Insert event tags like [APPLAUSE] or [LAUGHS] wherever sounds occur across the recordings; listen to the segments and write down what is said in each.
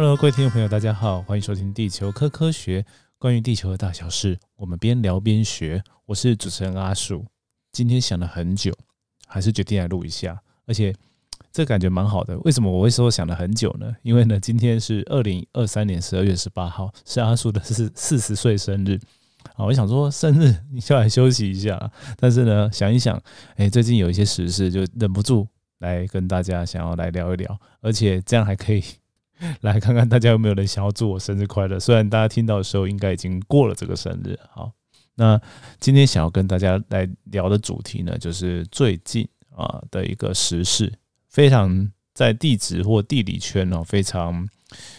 Hello，各位听众朋友，大家好，欢迎收听《地球科科学》，关于地球的大小事，我们边聊边学。我是主持人阿树，今天想了很久，还是决定来录一下，而且这感觉蛮好的。为什么我会说想了很久呢？因为呢，今天是二零二三年十二月十八号，是阿树的四四十岁生日。啊，我想说生日你就来休息一下，但是呢，想一想，哎，最近有一些时事，就忍不住来跟大家想要来聊一聊，而且这样还可以。[LAUGHS] 来看看大家有没有人想要祝我生日快乐？虽然大家听到的时候应该已经过了这个生日。好，那今天想要跟大家来聊的主题呢，就是最近啊的一个时事，非常在地质或地理圈哦，非常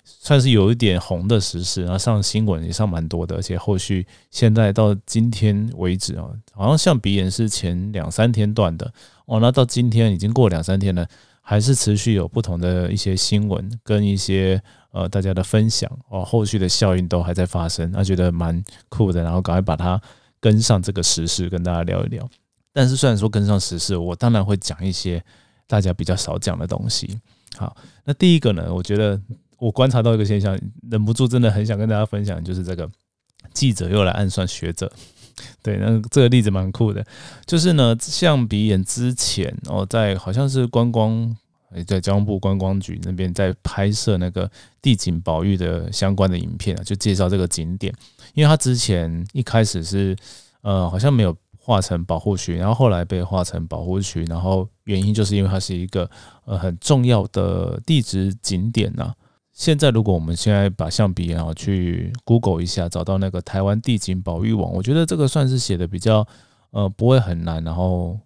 算是有一点红的时事，然后上新闻也上蛮多的，而且后续现在到今天为止啊，好像像鼻炎是前两三天断的哦，那到今天已经过两三天了。还是持续有不同的一些新闻跟一些呃大家的分享哦，后续的效应都还在发生，那觉得蛮酷的，然后赶快把它跟上这个时事，跟大家聊一聊。但是虽然说跟上时事，我当然会讲一些大家比较少讲的东西。好，那第一个呢，我觉得我观察到一个现象，忍不住真的很想跟大家分享，就是这个记者又来暗算学者。对，那这个例子蛮酷的，就是呢，像鼻炎之前哦，在好像是观光，在交通部观光局那边在拍摄那个地景保育的相关的影片啊，就介绍这个景点，因为它之前一开始是呃好像没有划成保护区，然后后来被划成保护区，然后原因就是因为它是一个呃很重要的地质景点呐。现在，如果我们现在把橡皮啊去 Google 一下，找到那个台湾地景保育网，我觉得这个算是写的比较呃不会很难，然后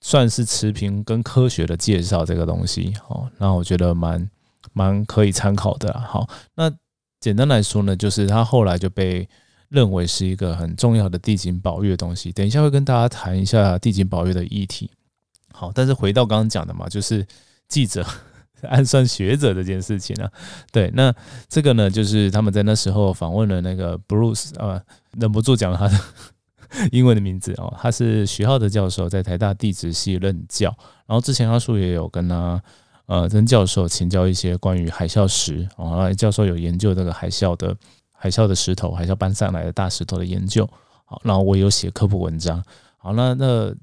算是持平跟科学的介绍这个东西，好，那我觉得蛮蛮可以参考的。好，那简单来说呢，就是它后来就被认为是一个很重要的地景保育的东西。等一下会跟大家谈一下地景保育的议题。好，但是回到刚刚讲的嘛，就是记者。[LAUGHS] 暗算学者这件事情呢？对，那这个呢，就是他们在那时候访问了那个 Bruce 啊，忍不住讲了他的英文的名字哦，他是徐浩的教授，在台大地质系任教，然后之前阿叔也有跟他呃曾教授请教一些关于海啸石哦，教授有研究这个海啸的海啸的石头，海啸搬上来的大石头的研究，好，然后我有写科普文章，好，那那。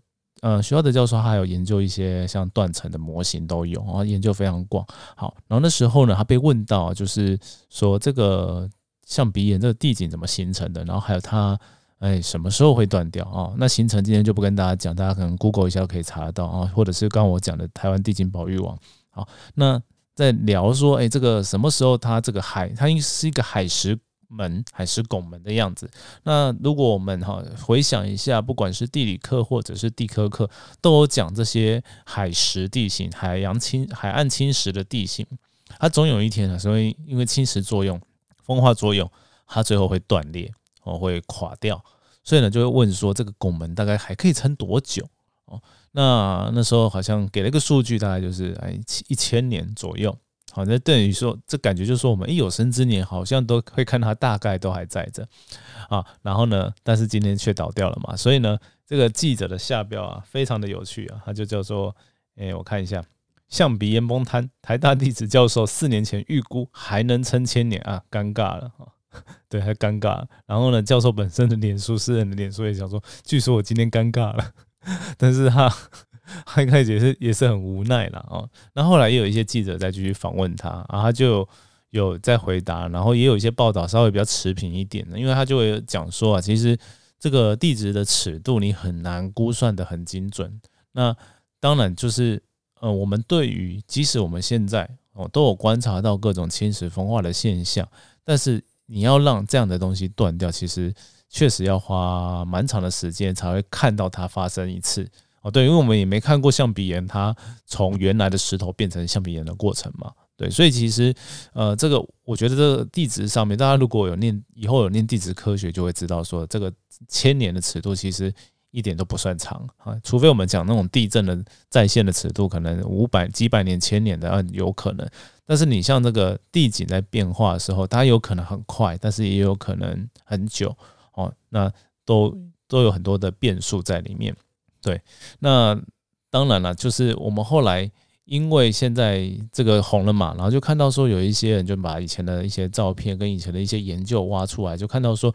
呃，学校的教授还有研究一些像断层的模型都有啊，研究非常广。好，然后那时候呢，他被问到就是说这个像鼻炎这个地景怎么形成的，然后还有它哎什么时候会断掉啊？那形成今天就不跟大家讲，大家可能 Google 一下可以查得到啊，或者是刚我讲的台湾地景保育网。好，那在聊说哎这个什么时候它这个海它应是一个海蚀。门还是拱门的样子。那如果我们哈回想一下，不管是地理课或者是地科课，都有讲这些海蚀地形、海洋侵、海岸侵蚀的地形，它总有一天啊，所以因为侵蚀作用、风化作用，它最后会断裂哦，会垮掉。所以呢，就会问说，这个拱门大概还可以撑多久？哦，那那时候好像给了一个数据，大概就是哎一千年左右。好，那等于说，这感觉就是说，我们一有生之年，好像都会看到它大概都还在着啊。然后呢，但是今天却倒掉了嘛。所以呢，这个记者的下标啊，非常的有趣啊。他就叫做，哎，我看一下，象鼻岩崩塌，台大地质教授四年前预估还能撑千年啊，尴尬了啊。[LAUGHS] 对，还尴尬。然后呢，教授本身的脸书，私人的脸书也想说，据说我今天尴尬了，[LAUGHS] 但是他。[LAUGHS] 他一开始也是也是很无奈了哦，那后来也有一些记者再继续访问他，然后他就有在回答，然后也有一些报道稍微比较持平一点的，因为他就会讲说啊，其实这个地质的尺度你很难估算的很精准。那当然就是呃，我们对于即使我们现在哦都有观察到各种侵蚀风化的现象，但是你要让这样的东西断掉，其实确实要花蛮长的时间才会看到它发生一次。哦，对，因为我们也没看过象鼻岩它从原来的石头变成象鼻岩的过程嘛，对，所以其实，呃，这个我觉得这个地质上面，大家如果有念以后有念地质科学，就会知道说，这个千年的尺度其实一点都不算长啊，除非我们讲那种地震的在线的尺度，可能五百几百年、千年的啊有可能，但是你像这个地景在变化的时候，它有可能很快，但是也有可能很久哦，那都都有很多的变数在里面。对，那当然了，就是我们后来因为现在这个红了嘛，然后就看到说有一些人就把以前的一些照片跟以前的一些研究挖出来，就看到说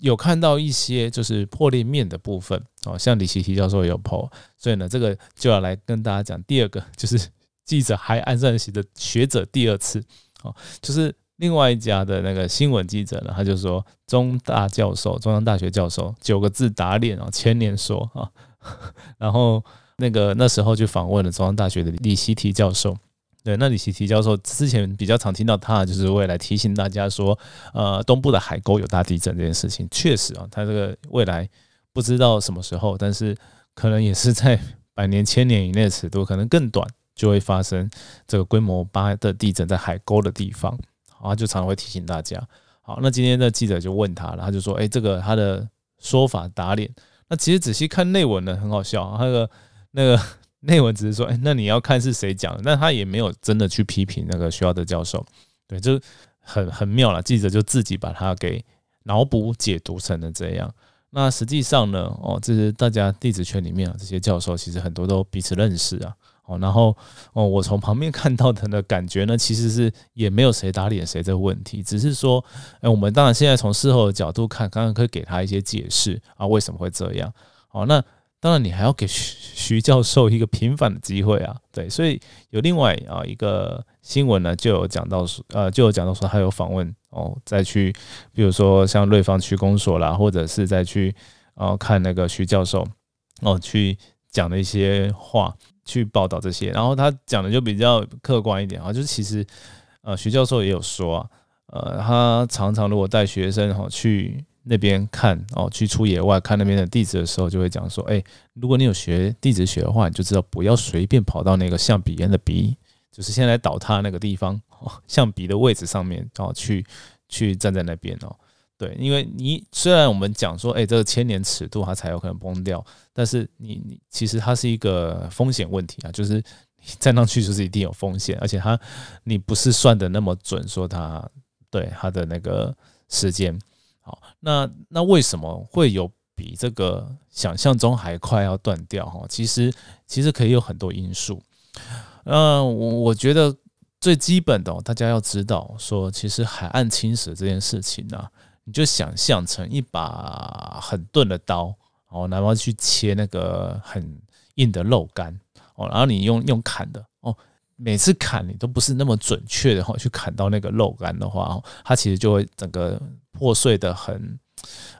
有看到一些就是破裂面的部分。哦，像李奇提教授有破，所以呢，这个就要来跟大家讲第二个，就是记者还安上席的学者第二次。哦，就是另外一家的那个新闻记者呢，他就说中大教授，中央大学教授九个字打脸哦，千年说。啊，[LAUGHS] 然后。那个那时候就访问了中央大学的李希提教授，对，那李希提教授之前比较常听到他，就是未来提醒大家说，呃，东部的海沟有大地震这件事情，确实啊，他这个未来不知道什么时候，但是可能也是在百年、千年以内的尺度，可能更短就会发生这个规模八的地震在海沟的地方，好，就常常会提醒大家。好，那今天的记者就问他了，他就说，哎，这个他的说法打脸。那其实仔细看内文呢，很好笑，那个。那个内文只是说，哎，那你要看是谁讲的，但他也没有真的去批评那个学校的教授，对，就很很妙了。记者就自己把它给脑补解读成了这样。那实际上呢，哦，这是大家弟子圈里面啊，这些教授其实很多都彼此认识啊，哦，然后哦，我从旁边看到的的感觉呢，其实是也没有谁打脸谁这个问题，只是说，哎，我们当然现在从事后的角度看，刚刚可以给他一些解释啊，为什么会这样？哦，那。当然，你还要给徐 [LAUGHS] 徐教授一个平反的机会啊，对，所以有另外啊一个新闻呢，就有讲到说，呃，就有讲到说他有访问哦，再去，比如说像瑞芳区公所啦，或者是再去，哦看那个徐教授哦去讲的一些话，去报道这些，然后他讲的就比较客观一点啊，就是其实呃徐教授也有说啊，呃，他常常如果带学生哈去。那边看哦，去出野外看那边的地质的时候，就会讲说，哎，如果你有学地质学的话，你就知道不要随便跑到那个象鼻岩的鼻，就是现在倒塌那个地方，象鼻的位置上面哦，去去站在那边哦，对，因为你虽然我们讲说，哎，这个千年尺度它才有可能崩掉，但是你你其实它是一个风险问题啊，就是你 [LAUGHS] 站上去就是一定有风险，而且它你不是算的那么准，说它对它的那个时间。好，那那为什么会有比这个想象中还快要断掉？哈，其实其实可以有很多因素。嗯，我我觉得最基本的，大家要知道，说其实海岸侵蚀这件事情呢，你就想象成一把很钝的刀，哦，然后去切那个很硬的肉干，哦，然后你用用砍的，哦，每次砍你都不是那么准确的，哦，去砍到那个肉干的话，哦，它其实就会整个。破碎的很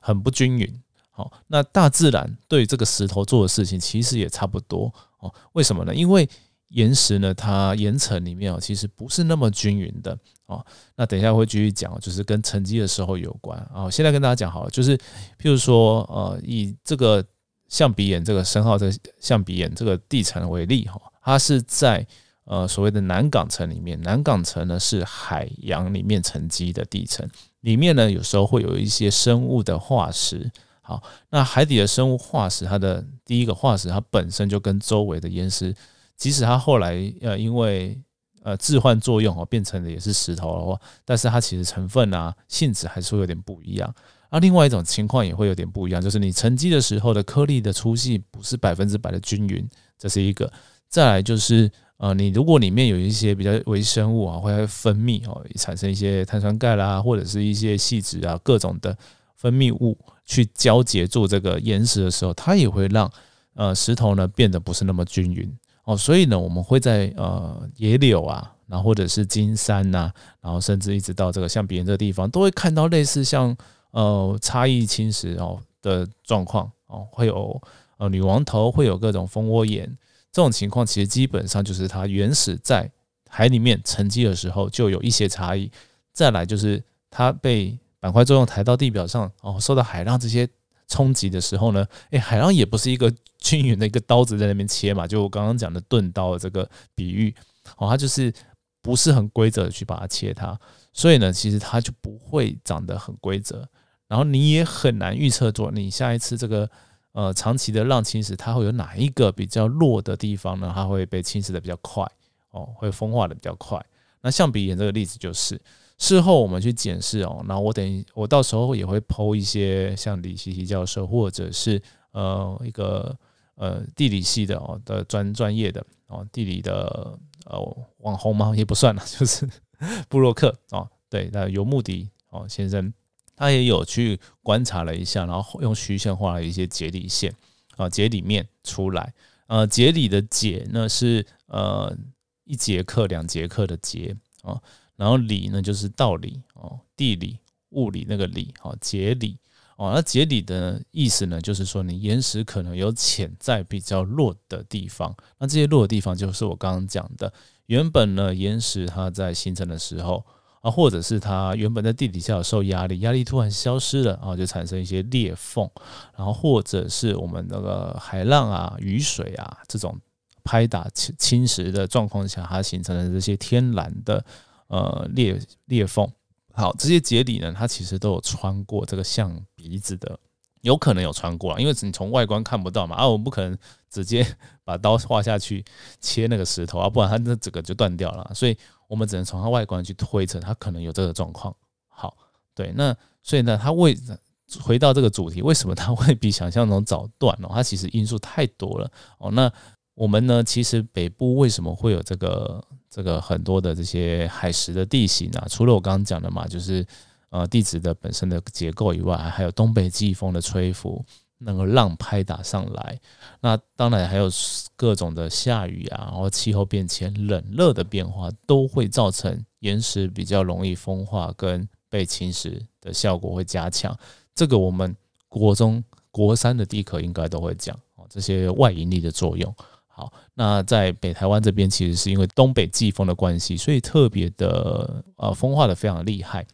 很不均匀，好，那大自然对这个石头做的事情其实也差不多哦。为什么呢？因为岩石呢，它岩层里面哦，其实不是那么均匀的哦。那等一下会继续讲，就是跟沉积的时候有关啊。现在跟大家讲好了，就是譬如说，呃，以这个象鼻岩这个深号这象鼻岩这个地层为例哈，它是在呃所谓的南港层里面，南港层呢是海洋里面沉积的地层。里面呢，有时候会有一些生物的化石。好，那海底的生物化石，它的第一个化石，它本身就跟周围的岩石，即使它后来呃因为呃置换作用哦，变成的也是石头的话，但是它其实成分啊性质还是会有点不一样。而另外一种情况也会有点不一样，就是你沉积的时候的颗粒的粗细不是百分之百的均匀，这是一个。再来就是。呃，你如果里面有一些比较微生物啊，会分泌哦，产生一些碳酸钙啦，或者是一些细质啊，各种的分泌物去交结做这个岩石的时候，它也会让呃石头呢变得不是那么均匀哦。所以呢，我们会在呃野柳啊，然后或者是金山呐，然后甚至一直到这个像鼻岩这个地方，都会看到类似像呃差异侵蚀哦的状况哦，会有呃女王头，会有各种蜂窝岩。这种情况其实基本上就是它原始在海里面沉积的时候就有一些差异，再来就是它被板块作用抬到地表上哦，受到海浪这些冲击的时候呢，诶，海浪也不是一个均匀的一个刀子在那边切嘛，就我刚刚讲的钝刀的这个比喻哦，它就是不是很规则的去把它切它，所以呢，其实它就不会长得很规则，然后你也很难预测做你下一次这个。呃，长期的浪侵蚀，它会有哪一个比较弱的地方呢？它会被侵蚀的比较快哦，会风化的比较快。那象鼻岩这个例子就是，事后我们去检视哦，那我等我到时候也会剖一些像李希希教授或者是呃一个呃地理系的哦的专专业的哦地理的呃网红吗？也不算了，[LAUGHS] 就是布洛克哦，对，那游牧迪哦先生，他也有去观察了一下，然后用虚线画了一些节理线啊，节理面出来。呃，节理的节呢是呃一节课、两节课的节啊，然后理呢就是道理哦，地理、物理那个理哦，节理。哦，那节理的意思呢，就是说你岩石可能有潜在比较弱的地方，那这些弱的地方就是我刚刚讲的，原本呢岩石它在形成的时候啊，或者是它原本在地底下有受压力，压力突然消失了啊，就产生一些裂缝，然后或者是我们那个海浪啊、雨水啊这种拍打侵侵蚀的状况下，它形成的这些天然的呃裂裂缝。好，这些节理呢，它其实都有穿过这个象鼻子的，有可能有穿过啊，因为你从外观看不到嘛，啊，我们不可能直接 [LAUGHS] 把刀划下去切那个石头啊，不然它那整个就断掉了，所以我们只能从它外观去推测它可能有这个状况。好，对，那所以呢，它为回到这个主题，为什么它会比想象中早断哦？它其实因素太多了哦。那我们呢，其实北部为什么会有这个？这个很多的这些海蚀的地形啊，除了我刚刚讲的嘛，就是呃地质的本身的结构以外，还有东北季风的吹拂，那个浪拍打上来，那当然还有各种的下雨啊，然后气候变迁、冷热的变化，都会造成岩石比较容易风化跟被侵蚀的效果会加强。这个我们国中国三的地壳应该都会讲哦，这些外引力的作用。好，那在北台湾这边，其实是因为东北季风的关系，所以特别的呃风化的非常厉害。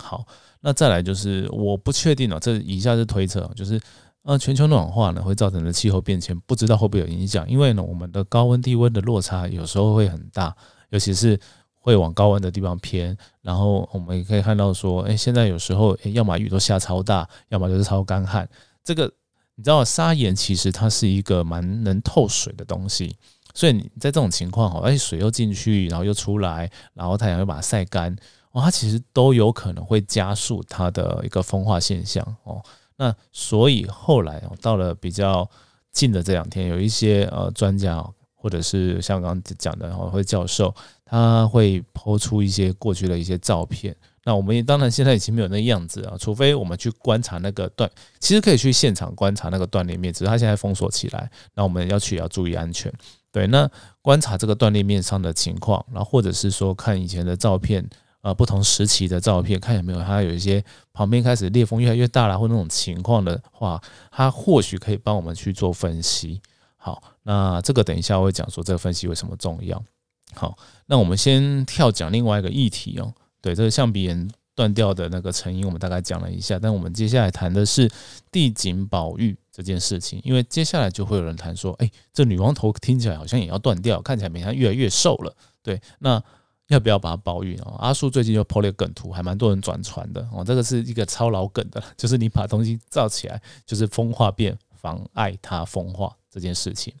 好，那再来就是我不确定了，这以下是推测，就是呃全球暖化呢会造成的气候变迁，不知道会不会有影响？因为呢我们的高温低温的落差有时候会很大，尤其是会往高温的地方偏。然后我们也可以看到说，哎，现在有时候要么雨都下超大，要么就是超干旱，这个。你知道砂岩其实它是一个蛮能透水的东西，所以你在这种情况哈，而且水又进去，然后又出来，然后太阳又把它晒干，哦，它其实都有可能会加速它的一个风化现象哦。那所以后来哦，到了比较近的这两天，有一些呃专家或者是像刚刚讲的哦，会教授，他会抛出一些过去的一些照片。那我们也当然现在已经没有那样子啊，除非我们去观察那个断，其实可以去现场观察那个断裂面，只是它现在封锁起来。那我们要去要注意安全。对，那观察这个断裂面上的情况，然后或者是说看以前的照片，呃，不同时期的照片，看有没有它有一些旁边开始裂缝越来越大了，或那种情况的话，它或许可以帮我们去做分析。好，那这个等一下我会讲说这个分析为什么重要。好，那我们先跳讲另外一个议题哦。对这个象鼻岩断掉的那个成因，我们大概讲了一下。但我们接下来谈的是地景保育这件事情，因为接下来就会有人谈说，哎，这女王头听起来好像也要断掉，看起来每天越来越瘦了。对，那要不要把它保育哦？阿树最近就 po 了个梗图，还蛮多人转传的哦。这个是一个超老梗的，就是你把东西造起来，就是风化变，妨碍它风化这件事情。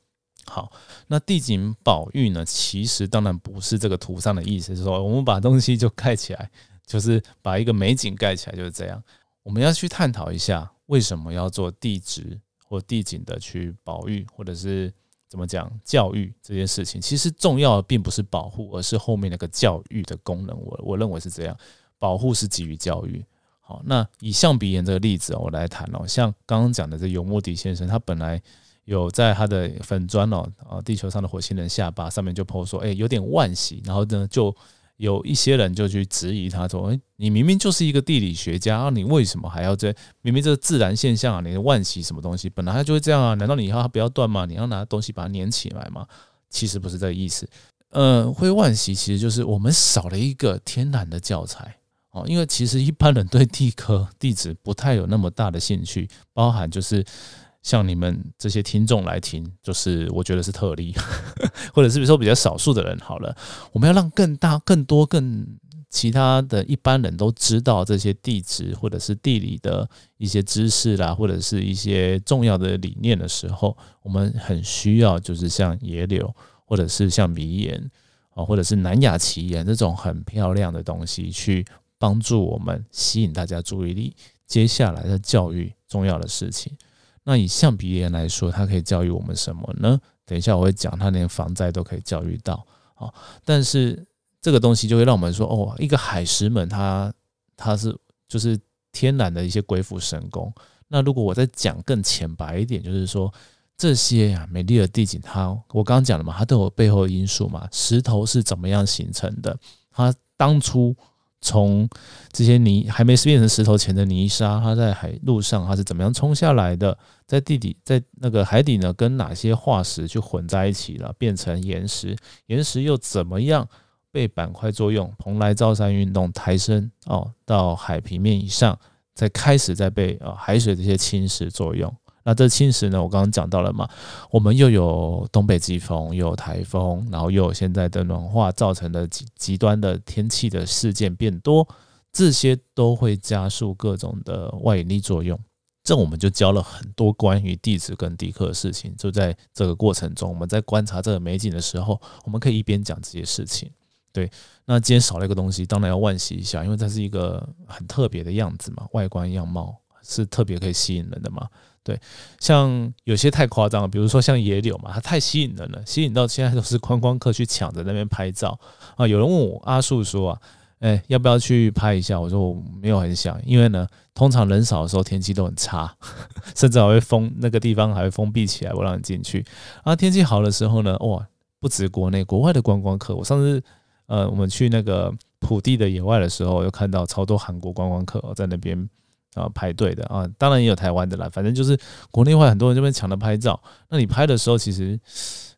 好，那地景保育呢？其实当然不是这个图上的意思，是说我们把东西就盖起来，就是把一个美景盖起来，就是这样。我们要去探讨一下，为什么要做地质或地景的去保育，或者是怎么讲教育这件事情？其实重要的并不是保护，而是后面那个教育的功能。我我认为是这样，保护是基于教育。好，那以象鼻岩这个例子，我来谈哦。像刚刚讲的这尤莫迪先生，他本来。有在他的粉砖哦，啊，地球上的火星人下巴上面就 po 说，哎，有点惋惜。然后呢，就有一些人就去质疑他说，哎，你明明就是一个地理学家，你为什么还要这？明明这是自然现象啊，你的惋惜什么东西？本来它就会这样啊，难道你要它不要断吗？你要拿东西把它粘起来吗？其实不是这个意思。呃，会惋惜其实就是我们少了一个天然的教材哦，因为其实一般人对地科地质不太有那么大的兴趣，包含就是。像你们这些听众来听，就是我觉得是特例，[LAUGHS] 或者是比如说比较少数的人。好了，我们要让更大、更多、更其他的一般人都知道这些地质或者是地理的一些知识啦，或者是一些重要的理念的时候，我们很需要就是像野柳，或者是像迷岩啊，或者是南亚奇岩这种很漂亮的东西，去帮助我们吸引大家注意力。接下来的教育重要的事情。那以橡皮岩来说，它可以教育我们什么呢？等一下我会讲，它连防灾都可以教育到哦，但是这个东西就会让我们说，哦，一个海石门，它它是就是天然的一些鬼斧神工。那如果我再讲更浅白一点，就是说这些呀美丽的地景，它我刚刚讲了嘛，它都有背后的因素嘛。石头是怎么样形成的？它当初从这些泥还没变成石头前的泥沙，它在海路上它是怎么样冲下来的？在地底，在那个海底呢，跟哪些化石去混在一起了，变成岩石？岩石又怎么样被板块作用，蓬莱造山运动抬升哦，到海平面以上？再开始在被呃海水这些侵蚀作用，那这侵蚀呢？我刚刚讲到了嘛，我们又有东北季风，又有台风，然后又有现在的暖化造成的极极端的天气的事件变多，这些都会加速各种的外引力作用。这我们就教了很多关于地质跟地壳的事情。就在这个过程中，我们在观察这个美景的时候，我们可以一边讲这些事情。对，那今天少了一个东西，当然要惋惜一下，因为它是一个很特别的样子嘛，外观样貌是特别可以吸引人的嘛。对，像有些太夸张了，比如说像野柳嘛，它太吸引人了，吸引到现在都是观光客去抢着那边拍照啊。有人问我阿树说啊，哎，要不要去拍一下？我说我没有很想，因为呢，通常人少的时候天气都很差，[LAUGHS] 甚至还会封那个地方还会封闭起来不让你进去。啊，天气好的时候呢，哇，不止国内国外的观光客，我上次。呃，我们去那个普地的野外的时候，又看到超多韩国观光客在那边啊排队的啊，当然也有台湾的啦，反正就是国内外很多人这边抢着拍照。那你拍的时候，其实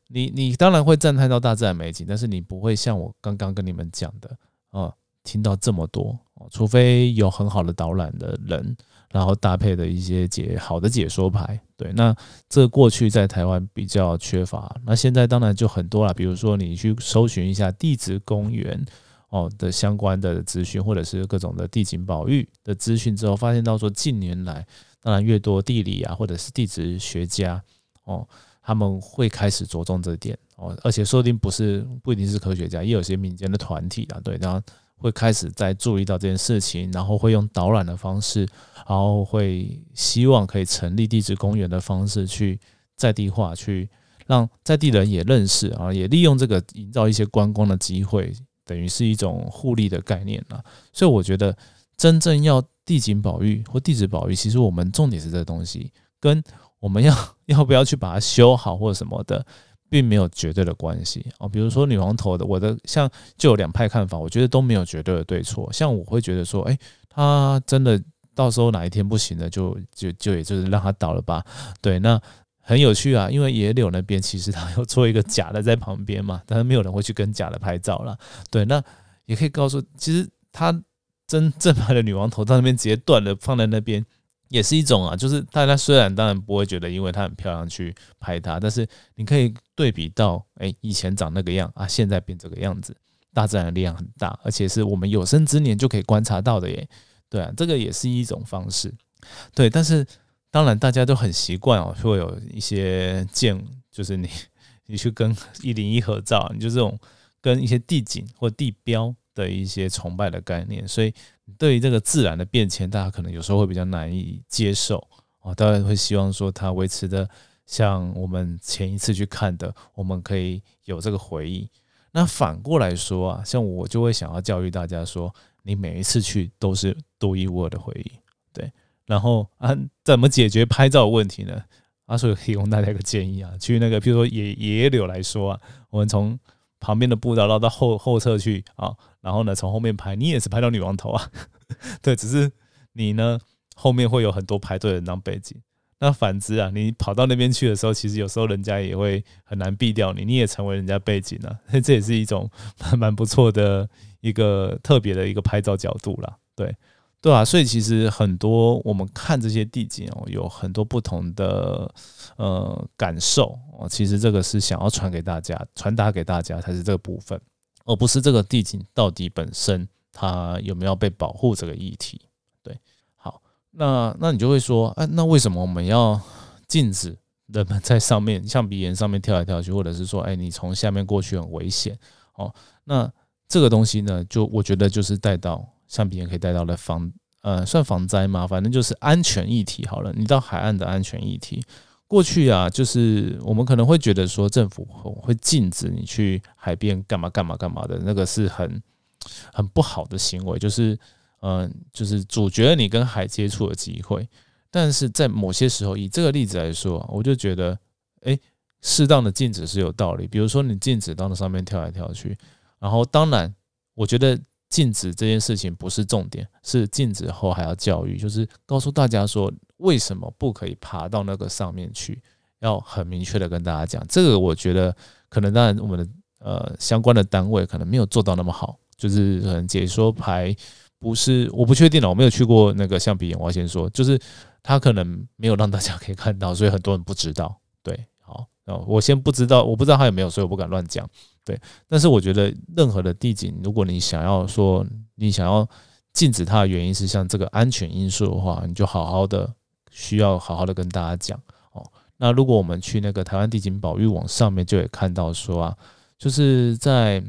你你当然会赞叹到大自然美景，但是你不会像我刚刚跟你们讲的啊，听到这么多，除非有很好的导览的人。然后搭配的一些解好的解说牌，对，那这过去在台湾比较缺乏，那现在当然就很多了。比如说你去搜寻一下地质公园哦的相关的资讯，或者是各种的地景保育的资讯之后，发现到说近年来，当然越多地理啊或者是地质学家哦，他们会开始着重这点哦，而且说不定不是不一定是科学家，也有些民间的团体啊，对，然后。会开始在注意到这件事情，然后会用导览的方式，然后会希望可以成立地质公园的方式去在地化，去让在地人也认识啊，也利用这个营造一些观光的机会，等于是一种互利的概念啊。所以我觉得真正要地景保育或地质保育，其实我们重点是这东西，跟我们要 [LAUGHS] 要不要去把它修好或者什么的。并没有绝对的关系哦，比如说女王头的，我的像就有两派看法，我觉得都没有绝对的对错。像我会觉得说，哎，他真的到时候哪一天不行了，就就就也就是让他倒了吧。对，那很有趣啊，因为野柳那边其实他要做一个假的在旁边嘛，[LAUGHS] 但是没有人会去跟假的拍照了。对，那也可以告诉，其实他真正牌的女王头到那边直接断了，放在那边。也是一种啊，就是大家虽然当然不会觉得因为它很漂亮去拍它，但是你可以对比到，哎，以前长那个样啊，现在变这个样子，大自然的力量很大，而且是我们有生之年就可以观察到的耶。对啊，这个也是一种方式。对，但是当然大家都很习惯哦，会有一些见，就是你 [LAUGHS] 你去跟一零一合照，你就这种跟一些地景或地标的一些崇拜的概念，所以。对于这个自然的变迁，大家可能有时候会比较难以接受啊。当然会希望说它维持的像我们前一次去看的，我们可以有这个回忆。那反过来说啊，像我就会想要教育大家说，你每一次去都是独一无二的回忆。对，然后啊，怎么解决拍照问题呢？阿叔提供大家一个建议啊，去那个，比如说野野柳来说啊，我们从旁边的步道绕到后后侧去啊。然后呢，从后面拍，你也是拍到女王头啊？[LAUGHS] 对，只是你呢后面会有很多排队的人当背景。那反之啊，你跑到那边去的时候，其实有时候人家也会很难避掉你，你也成为人家背景了。[LAUGHS] 这也是一种蛮不错的一个特别的一个拍照角度啦。对，对啊。所以其实很多我们看这些地景哦，有很多不同的呃感受哦。其实这个是想要传给大家，传达给大家才是这个部分。而不是这个地景到底本身它有没有被保护这个议题，对，好，那那你就会说，哎，那为什么我们要禁止人们在上面像鼻岩上面跳来跳去，或者是说，哎，你从下面过去很危险？哦，那这个东西呢，就我觉得就是带到橡皮岩可以带到的防，呃，算防灾吗？反正就是安全议题好了。你到海岸的安全议题，过去啊，就是我们可能会觉得说政府会禁止你去海边干嘛干嘛干嘛的，那个是很很不好的行为，就是嗯，就是阻绝你跟海接触的机会。但是在某些时候，以这个例子来说，我就觉得，哎，适当的禁止是有道理。比如说，你禁止到那上面跳来跳去，然后当然，我觉得禁止这件事情不是重点，是禁止后还要教育，就是告诉大家说为什么不可以爬到那个上面去，要很明确的跟大家讲。这个我觉得可能当然我们的呃相关的单位可能没有做到那么好，就是可能解说牌不是，我不确定了，我没有去过那个橡皮岩，我要先说，就是。他可能没有让大家可以看到，所以很多人不知道。对，好，我先不知道，我不知道他有没有，所以我不敢乱讲。对，但是我觉得任何的地景，如果你想要说你想要禁止它的原因是像这个安全因素的话，你就好好的需要好好的跟大家讲哦。那如果我们去那个台湾地景保育网上面，就会看到说啊，就是在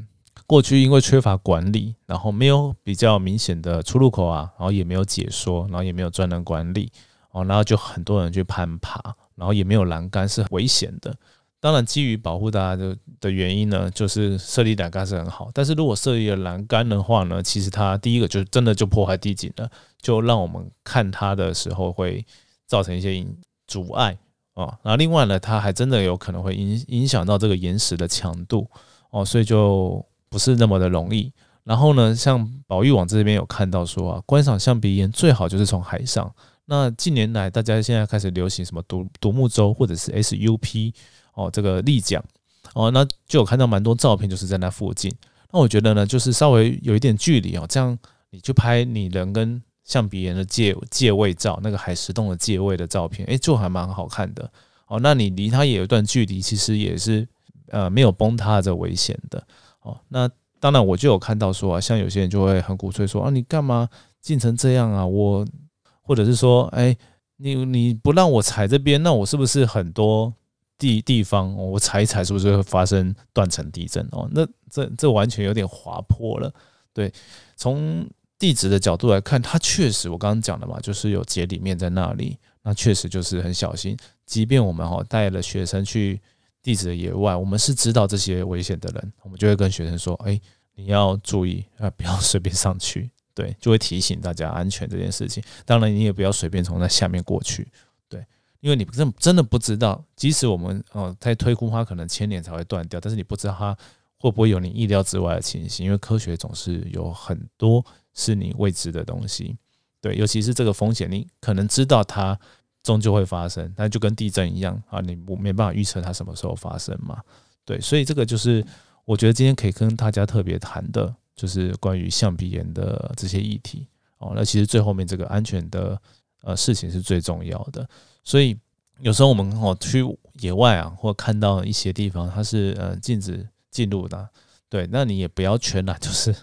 过去因为缺乏管理，然后没有比较明显的出入口啊，然后也没有解说，然后也没有专人管理。哦，然后就很多人去攀爬，然后也没有栏杆，是很危险的。当然，基于保护大家的的原因呢，就是设立栏杆是很好。但是如果设立了栏杆的话呢，其实它第一个就真的就破坏地景了，就让我们看它的时候会造成一些阻碍啊。然后另外呢，它还真的有可能会影影响到这个岩石的强度哦，所以就不是那么的容易。然后呢，像保育网这边有看到说啊，观赏象鼻岩最好就是从海上。那近年来，大家现在开始流行什么独独木舟或者是 SUP 哦，这个立桨哦，那就有看到蛮多照片，就是在那附近。那我觉得呢，就是稍微有一点距离哦，这样你去拍你人跟象鼻岩的借借位照，那个海石洞的借位的照片，诶，就还蛮好看的哦。那你离它也有一段距离，其实也是呃没有崩塌的危险的哦。那当然，我就有看到说啊，像有些人就会很鼓吹说啊，你干嘛进成这样啊？我或者是说，哎，你你不让我踩这边，那我是不是很多地地方我踩一踩，是不是会发生断层地震哦？那这这完全有点滑坡了。对，从地质的角度来看，它确实我刚刚讲的嘛，就是有节里面在那里，那确实就是很小心。即便我们哈带了学生去地质的野外，我们是知道这些危险的人，我们就会跟学生说，哎，你要注意啊，不要随便上去。对，就会提醒大家安全这件事情。当然，你也不要随便从那下面过去。因为你真真的不知道，即使我们哦在推估它可能千年才会断掉，但是你不知道它会不会有你意料之外的情形。因为科学总是有很多是你未知的东西。对，尤其是这个风险，你可能知道它终究会发生，但就跟地震一样啊，你不没办法预测它什么时候发生嘛。对，所以这个就是我觉得今天可以跟大家特别谈的。就是关于橡皮岩的这些议题哦，那其实最后面这个安全的呃事情是最重要的，所以有时候我们哦去野外啊，或看到一些地方它是呃禁止进入的，对，那你也不要全然 [LAUGHS] 就是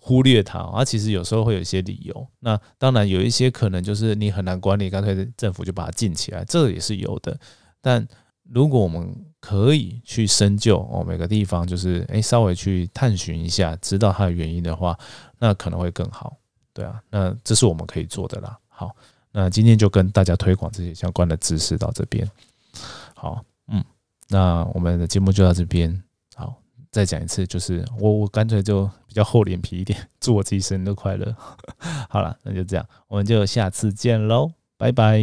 忽略它，它其实有时候会有一些理由。那当然有一些可能就是你很难管理，干脆政府就把它禁起来，这也是有的。但如果我们可以去深究哦，每个地方就是诶，稍微去探寻一下，知道它的原因的话，那可能会更好，对啊，那这是我们可以做的啦。好，那今天就跟大家推广这些相关的知识到这边。好，嗯，那我们的节目就到这边。好，再讲一次，就是我我干脆就比较厚脸皮一点，[LAUGHS] 祝我自己生日快乐。[LAUGHS] 好了，那就这样，我们就下次见喽，拜拜。